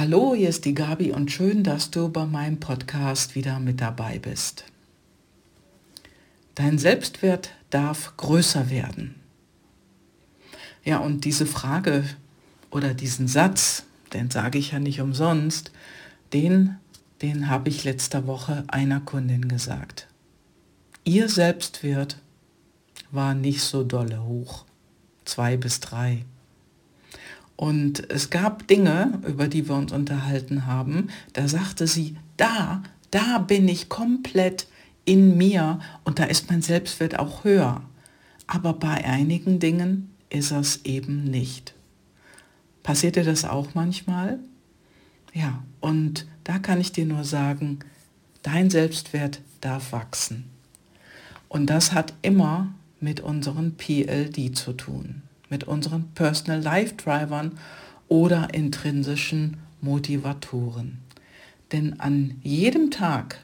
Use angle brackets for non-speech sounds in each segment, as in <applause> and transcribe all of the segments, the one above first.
Hallo, hier ist die Gabi und schön, dass du bei meinem Podcast wieder mit dabei bist. Dein Selbstwert darf größer werden. Ja, und diese Frage oder diesen Satz, den sage ich ja nicht umsonst, den, den habe ich letzte Woche einer Kundin gesagt. Ihr Selbstwert war nicht so dolle hoch, zwei bis drei. Und es gab Dinge, über die wir uns unterhalten haben, da sagte sie, da, da bin ich komplett in mir und da ist mein Selbstwert auch höher. Aber bei einigen Dingen ist es eben nicht. Passiert dir das auch manchmal? Ja, und da kann ich dir nur sagen, dein Selbstwert darf wachsen. Und das hat immer mit unseren PLD zu tun mit unseren Personal Life Drivern oder intrinsischen Motivatoren. Denn an jedem Tag,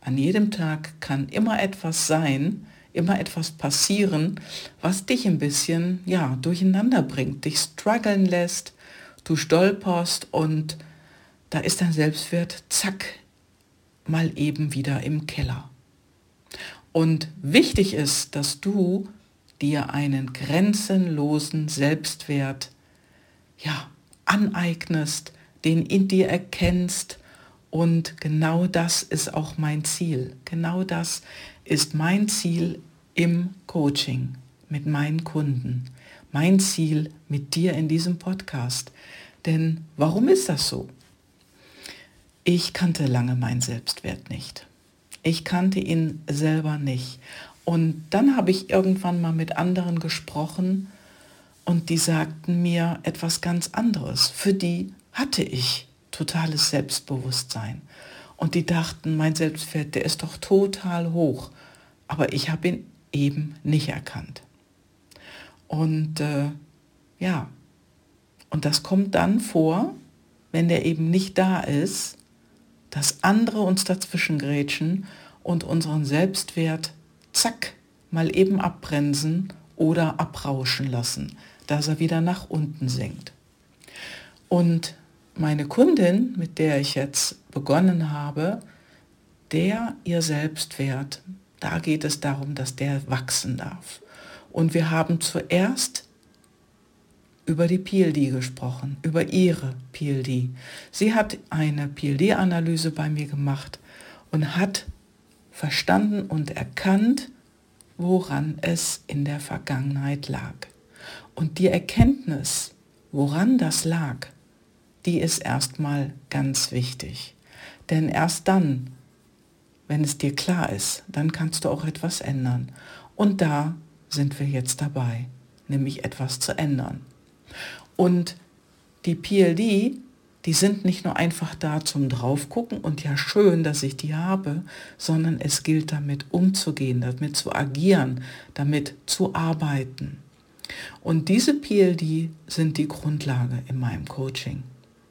an jedem Tag kann immer etwas sein, immer etwas passieren, was dich ein bisschen, ja, durcheinander bringt, dich strugglen lässt, du stolperst und da ist dein Selbstwert, zack, mal eben wieder im Keller. Und wichtig ist, dass du dir einen grenzenlosen Selbstwert ja, aneignest, den in dir erkennst. Und genau das ist auch mein Ziel. Genau das ist mein Ziel im Coaching mit meinen Kunden. Mein Ziel mit dir in diesem Podcast. Denn warum ist das so? Ich kannte lange meinen Selbstwert nicht. Ich kannte ihn selber nicht. Und dann habe ich irgendwann mal mit anderen gesprochen und die sagten mir etwas ganz anderes. Für die hatte ich totales Selbstbewusstsein. Und die dachten, mein Selbstwert, der ist doch total hoch. Aber ich habe ihn eben nicht erkannt. Und äh, ja, und das kommt dann vor, wenn der eben nicht da ist, dass andere uns dazwischen grätschen und unseren Selbstwert zack, mal eben abbremsen oder abrauschen lassen, dass er wieder nach unten sinkt. Und meine Kundin, mit der ich jetzt begonnen habe, der ihr Selbstwert, da geht es darum, dass der wachsen darf. Und wir haben zuerst über die PLD gesprochen, über ihre PLD. Sie hat eine PLD-Analyse bei mir gemacht und hat verstanden und erkannt, woran es in der Vergangenheit lag. Und die Erkenntnis, woran das lag, die ist erstmal ganz wichtig. Denn erst dann, wenn es dir klar ist, dann kannst du auch etwas ändern. Und da sind wir jetzt dabei, nämlich etwas zu ändern. Und die PLD die sind nicht nur einfach da zum Draufgucken und ja schön, dass ich die habe, sondern es gilt damit umzugehen, damit zu agieren, damit zu arbeiten. Und diese PLD sind die Grundlage in meinem Coaching.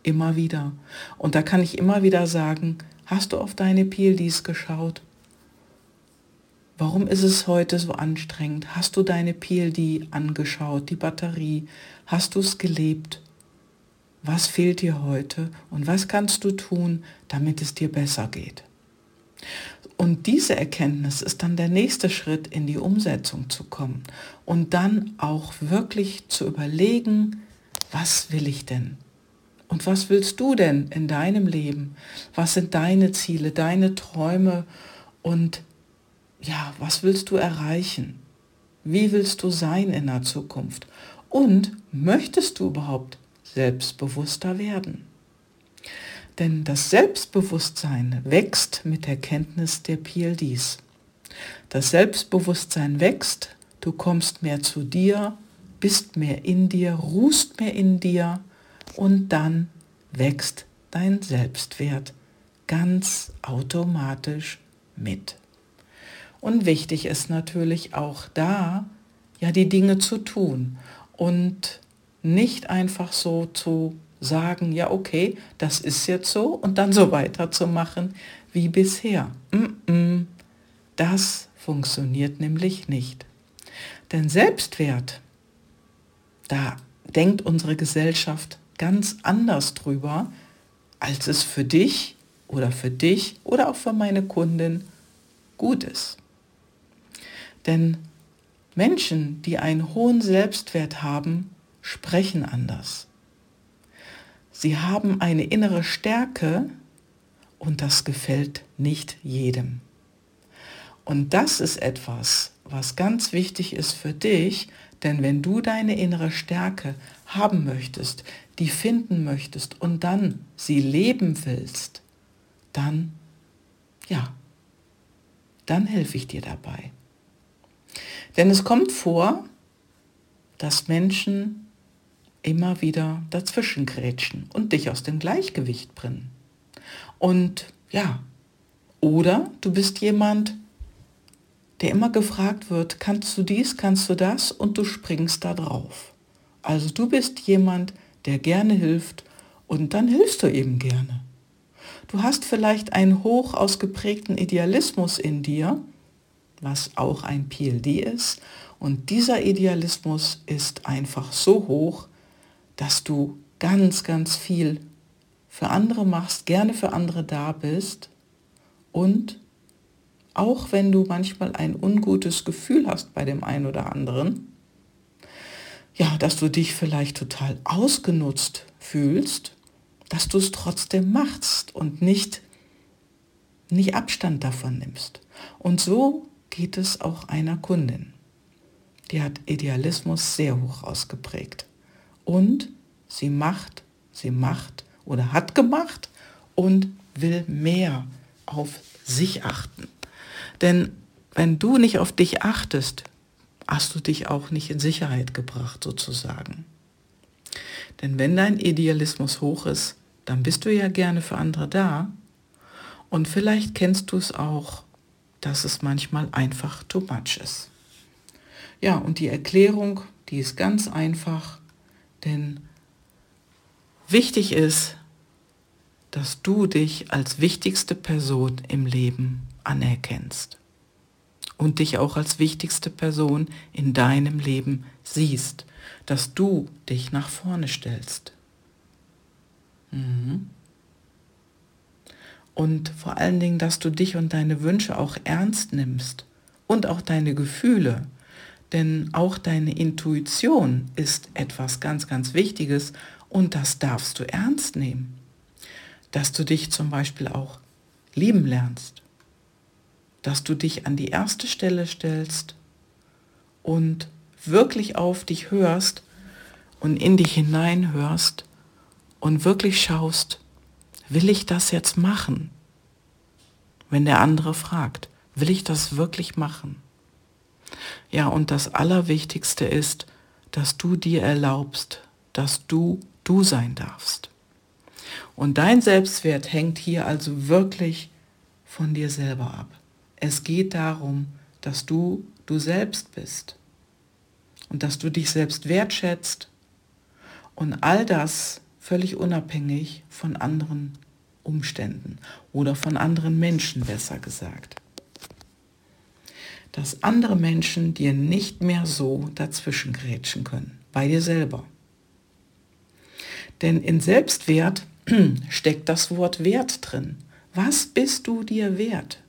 Immer wieder. Und da kann ich immer wieder sagen, hast du auf deine PLDs geschaut? Warum ist es heute so anstrengend? Hast du deine PLD angeschaut, die Batterie? Hast du es gelebt? Was fehlt dir heute und was kannst du tun, damit es dir besser geht. Und diese Erkenntnis ist dann der nächste Schritt, in die Umsetzung zu kommen und dann auch wirklich zu überlegen, was will ich denn? Und was willst du denn in deinem Leben? Was sind deine Ziele, deine Träume und ja, was willst du erreichen? Wie willst du sein in der Zukunft? Und möchtest du überhaupt selbstbewusster werden. Denn das Selbstbewusstsein wächst mit der Kenntnis der PLDs. Das Selbstbewusstsein wächst, du kommst mehr zu dir, bist mehr in dir, ruhst mehr in dir und dann wächst dein Selbstwert ganz automatisch mit. Und wichtig ist natürlich auch da, ja, die Dinge zu tun und nicht einfach so zu sagen, ja okay, das ist jetzt so und dann so weiterzumachen wie bisher. Das funktioniert nämlich nicht. Denn Selbstwert, da denkt unsere Gesellschaft ganz anders drüber, als es für dich oder für dich oder auch für meine Kundin gut ist. Denn Menschen, die einen hohen Selbstwert haben, sprechen anders. Sie haben eine innere Stärke und das gefällt nicht jedem. Und das ist etwas, was ganz wichtig ist für dich, denn wenn du deine innere Stärke haben möchtest, die finden möchtest und dann sie leben willst, dann, ja, dann helfe ich dir dabei. Denn es kommt vor, dass Menschen immer wieder dazwischen grätschen und dich aus dem Gleichgewicht bringen. Und ja, oder du bist jemand, der immer gefragt wird, kannst du dies, kannst du das und du springst da drauf. Also du bist jemand, der gerne hilft und dann hilfst du eben gerne. Du hast vielleicht einen hoch ausgeprägten Idealismus in dir, was auch ein PLD ist, und dieser Idealismus ist einfach so hoch, dass du ganz, ganz viel für andere machst, gerne für andere da bist und auch wenn du manchmal ein ungutes Gefühl hast bei dem einen oder anderen, ja, dass du dich vielleicht total ausgenutzt fühlst, dass du es trotzdem machst und nicht, nicht Abstand davon nimmst. Und so geht es auch einer Kundin. Die hat Idealismus sehr hoch ausgeprägt. Und sie macht, sie macht oder hat gemacht und will mehr auf sich achten. Denn wenn du nicht auf dich achtest, hast du dich auch nicht in Sicherheit gebracht sozusagen. Denn wenn dein Idealismus hoch ist, dann bist du ja gerne für andere da. Und vielleicht kennst du es auch, dass es manchmal einfach too much ist. Ja, und die Erklärung, die ist ganz einfach, denn wichtig ist, dass du dich als wichtigste Person im Leben anerkennst und dich auch als wichtigste Person in deinem Leben siehst, dass du dich nach vorne stellst. Mhm. Und vor allen Dingen, dass du dich und deine Wünsche auch ernst nimmst und auch deine Gefühle. Denn auch deine Intuition ist etwas ganz, ganz Wichtiges und das darfst du ernst nehmen. Dass du dich zum Beispiel auch lieben lernst dass du dich an die erste Stelle stellst und wirklich auf dich hörst und in dich hineinhörst und wirklich schaust, will ich das jetzt machen? Wenn der andere fragt, will ich das wirklich machen? Ja, und das Allerwichtigste ist, dass du dir erlaubst, dass du du sein darfst. Und dein Selbstwert hängt hier also wirklich von dir selber ab. Es geht darum, dass du du selbst bist und dass du dich selbst wertschätzt und all das völlig unabhängig von anderen Umständen oder von anderen Menschen besser gesagt. Dass andere Menschen dir nicht mehr so dazwischen grätschen können, bei dir selber. Denn in Selbstwert <clears throat> steckt das Wort Wert drin. Was bist du dir wert?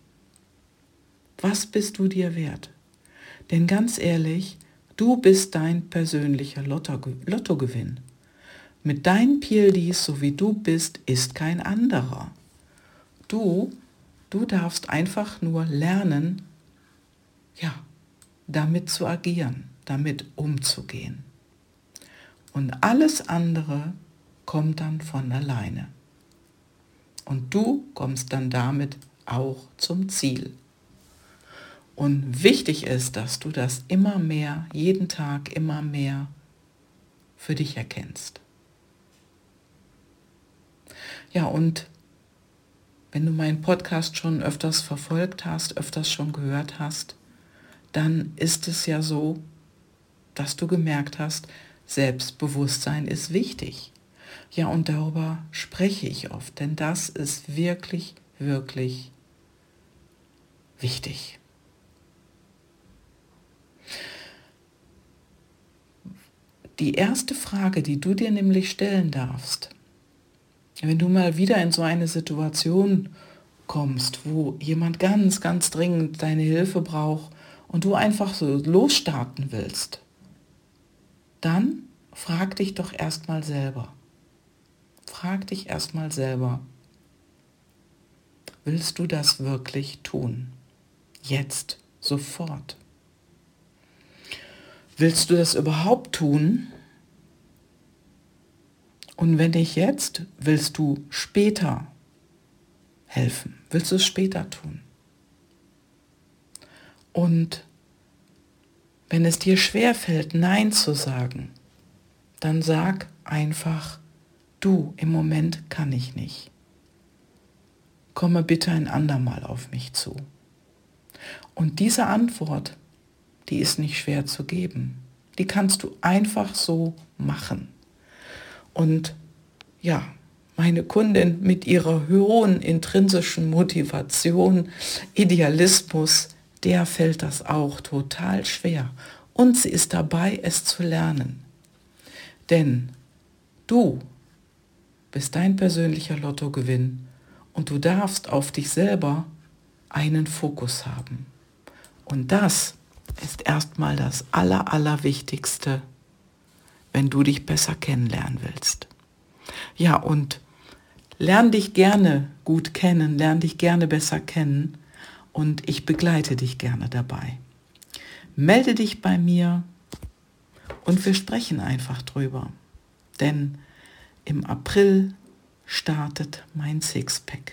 Was bist du dir wert? Denn ganz ehrlich, du bist dein persönlicher Lottogewinn. Mit deinen PLDs, so wie du bist, ist kein anderer. Du, du darfst einfach nur lernen, ja, damit zu agieren, damit umzugehen. Und alles andere kommt dann von alleine. Und du kommst dann damit auch zum Ziel. Und wichtig ist, dass du das immer mehr, jeden Tag immer mehr für dich erkennst. Ja, und wenn du meinen Podcast schon öfters verfolgt hast, öfters schon gehört hast, dann ist es ja so, dass du gemerkt hast, Selbstbewusstsein ist wichtig. Ja, und darüber spreche ich oft, denn das ist wirklich, wirklich wichtig. Die erste Frage, die du dir nämlich stellen darfst, wenn du mal wieder in so eine Situation kommst, wo jemand ganz, ganz dringend deine Hilfe braucht und du einfach so losstarten willst, dann frag dich doch erstmal selber. Frag dich erstmal selber, willst du das wirklich tun? Jetzt, sofort. Willst du das überhaupt tun? Und wenn nicht jetzt, willst du später helfen? Willst du es später tun? Und wenn es dir schwer fällt, Nein zu sagen, dann sag einfach, du, im Moment kann ich nicht. Komme bitte ein andermal auf mich zu. Und diese Antwort, die ist nicht schwer zu geben. Die kannst du einfach so machen. Und ja, meine Kundin mit ihrer hohen intrinsischen Motivation, Idealismus, der fällt das auch total schwer. Und sie ist dabei, es zu lernen. Denn du bist dein persönlicher Lottogewinn und du darfst auf dich selber einen Fokus haben. Und das ist erstmal das Aller, Allerwichtigste wenn du dich besser kennenlernen willst. Ja, und lern dich gerne gut kennen, lern dich gerne besser kennen und ich begleite dich gerne dabei. Melde dich bei mir und wir sprechen einfach drüber. Denn im April startet mein Sixpack.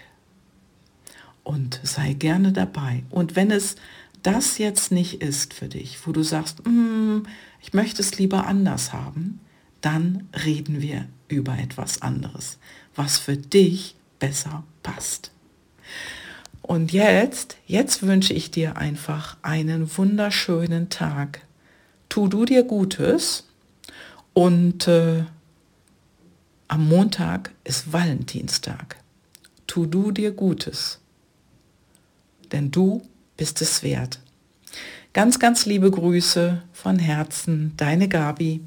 Und sei gerne dabei. Und wenn es das jetzt nicht ist für dich, wo du sagst, mm, ich möchte es lieber anders haben, dann reden wir über etwas anderes, was für dich besser passt. Und jetzt, jetzt wünsche ich dir einfach einen wunderschönen Tag. Tu du dir Gutes und äh, am Montag ist Valentinstag. Tu du dir Gutes, denn du bist es wert. Ganz, ganz liebe Grüße von Herzen, deine Gabi.